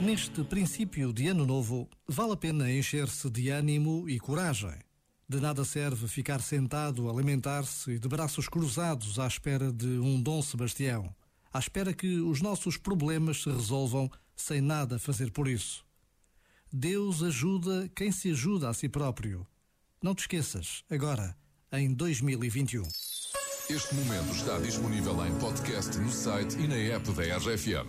Neste princípio de ano novo, vale a pena encher-se de ânimo e coragem. De nada serve ficar sentado a lamentar-se e de braços cruzados à espera de um Dom Sebastião, à espera que os nossos problemas se resolvam sem nada fazer por isso. Deus ajuda quem se ajuda a si próprio. Não te esqueças, agora, em 2021. Este momento está disponível em podcast no site e na app da RFM.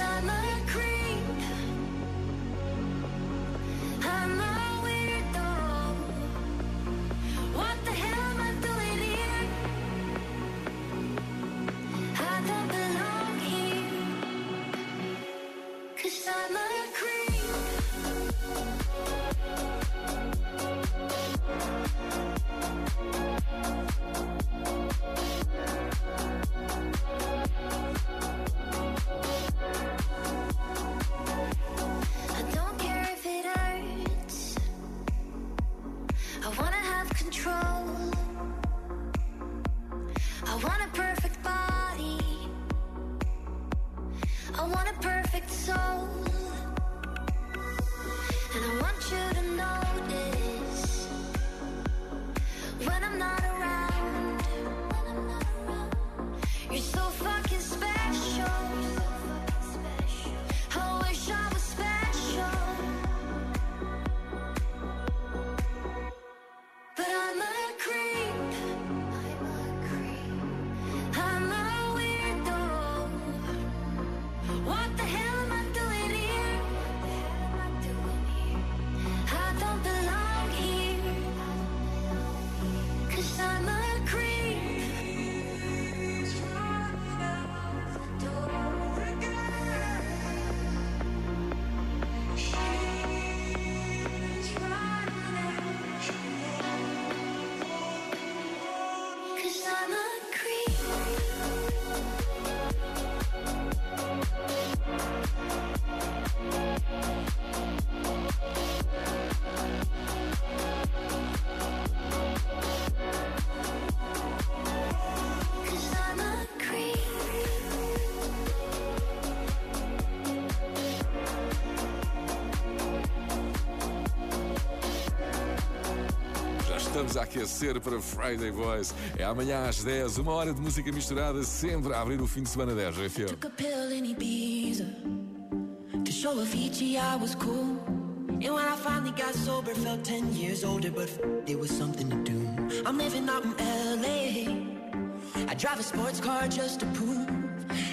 inside my creep estamos a aquecer para Friday Boys. É amanhã às 10, uma hora de música misturada, sempre a abrir o fim de semana da RFM. Took a pill in Ibiza to show I was cool. And when I finally got sober, felt 10 years older, but was something to do. I'm living out in LA. I drive a sports car just to prove